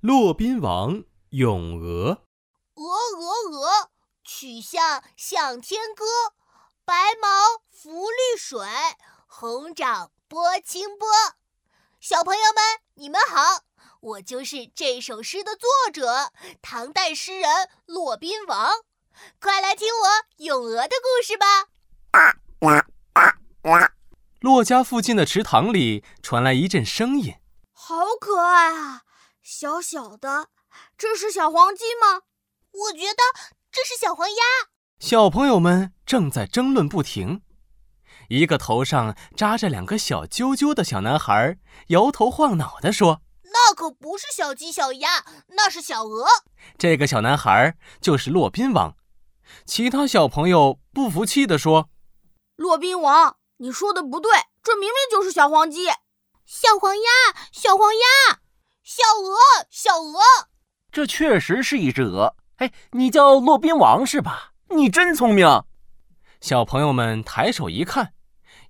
骆宾王咏鹅。鹅鹅鹅，曲项向天歌。白毛浮绿水，红掌拨清波。小朋友们，你们好，我就是这首诗的作者，唐代诗人骆宾王。快来听我咏鹅的故事吧！骆家附近的池塘里传来一阵声音，好可爱啊！小小的，这是小黄鸡吗？我觉得这是小黄鸭。小朋友们正在争论不停。一个头上扎着两个小揪揪的小男孩摇头晃脑地说：“那可不是小鸡小鸭，那是小鹅。”这个小男孩就是骆宾王。其他小朋友不服气地说：“骆宾王，你说的不对，这明明就是小黄鸡、小黄鸭、小黄鸭、小鹅、小鹅。这确实是一只鹅。哎，你叫骆宾王是吧？你真聪明。”小朋友们抬手一看，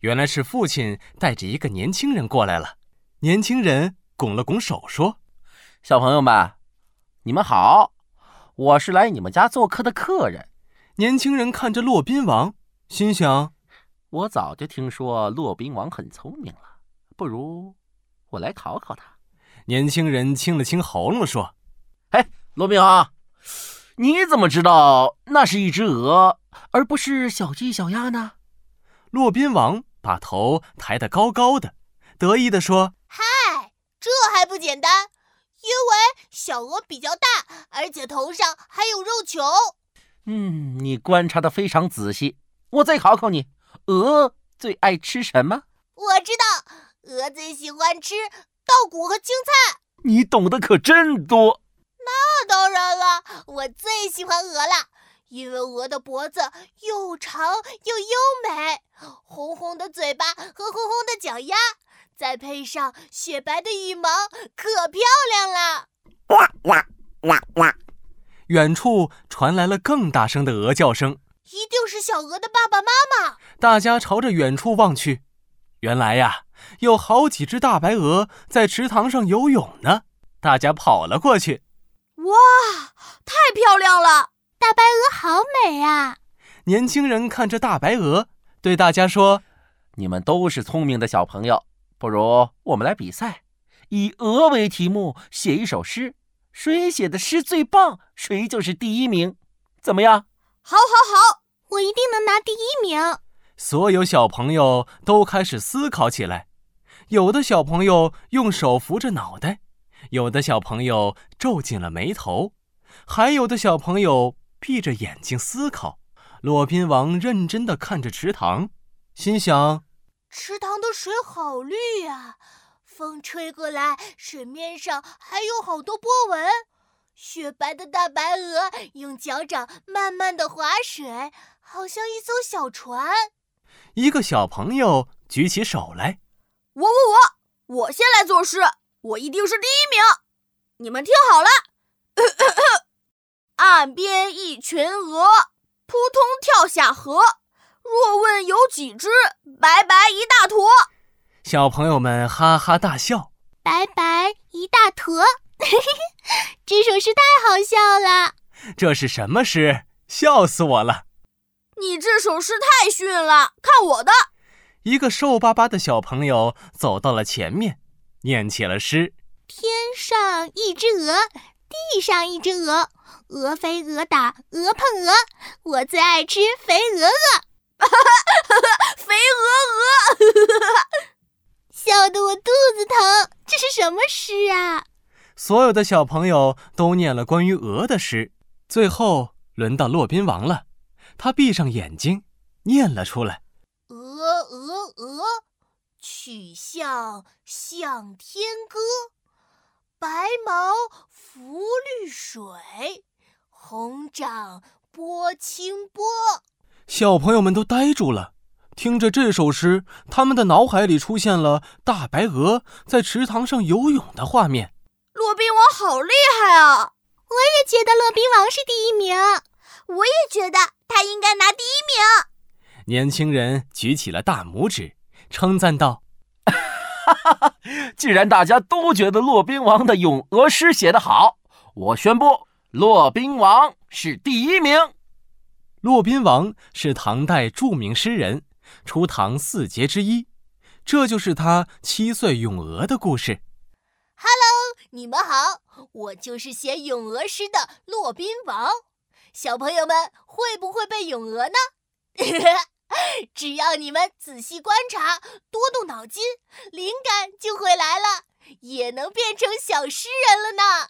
原来是父亲带着一个年轻人过来了。年轻人拱了拱手说：“小朋友们，你们好，我是来你们家做客的客人。”年轻人看着骆宾王，心想：“我早就听说骆宾王很聪明了，不如我来考考他。”年轻人清了清喉咙说：“哎，骆宾王，你怎么知道那是一只鹅，而不是小鸡、小鸭呢？”骆宾王把头抬得高高的，得意地说：“嗨，这还不简单？因为小鹅比较大，而且头上还有肉球。”嗯，你观察的非常仔细。我再考考你，鹅最爱吃什么？我知道，鹅最喜欢吃稻谷和青菜。你懂得可真多。那当然了，我最喜欢鹅了，因为鹅的脖子又长又优美，红红的嘴巴和红红的脚丫，再配上雪白的羽毛，可漂亮了。哇哇哇哇！远处传来了更大声的鹅叫声，一定是小鹅的爸爸妈妈。大家朝着远处望去，原来呀，有好几只大白鹅在池塘上游泳呢。大家跑了过去，哇，太漂亮了！大白鹅好美啊！年轻人看着大白鹅，对大家说：“你们都是聪明的小朋友，不如我们来比赛，以鹅为题目写一首诗。”谁写的诗最棒，谁就是第一名，怎么样？好，好，好，我一定能拿第一名。所有小朋友都开始思考起来，有的小朋友用手扶着脑袋，有的小朋友皱紧了眉头，还有的小朋友闭着眼睛思考。骆宾王认真的看着池塘，心想：池塘的水好绿呀。风吹过来，水面上还有好多波纹。雪白的大白鹅用脚掌慢慢的划水，好像一艘小船。一个小朋友举起手来：“我我我，我先来作诗，我一定是第一名。你们听好了，岸边一群鹅，扑通跳下河。若问有几只，白白一大坨。”小朋友们哈哈大笑，白白一大坨，这首诗太好笑了。这是什么诗？笑死我了！你这首诗太逊了，看我的。一个瘦巴巴的小朋友走到了前面，念起了诗：天上一只鹅，地上一只鹅，鹅飞鹅打鹅碰鹅，我最爱吃肥鹅鹅。肥鹅鹅。笑得我肚子疼，这是什么诗啊？所有的小朋友都念了关于鹅的诗，最后轮到骆宾王了。他闭上眼睛，念了出来：鹅曲项向天歌。白毛浮绿水，红掌拨清波。小朋友们都呆住了。听着这首诗，他们的脑海里出现了大白鹅在池塘上游泳的画面。骆宾王好厉害啊！我也觉得骆宾王是第一名。我也觉得他应该拿第一名。年轻人举起了大拇指，称赞道：“哈哈哈！既然大家都觉得骆宾王的咏鹅诗写得好，我宣布骆宾王是第一名。骆宾王是唐代著名诗人，初唐四杰之一。这就是他七岁咏鹅的故事。Hello，你们好，我就是写咏鹅诗的骆宾王。小朋友们会不会背咏鹅呢？只要你们仔细观察，多动脑筋，灵感就会来了，也能变成小诗人了呢。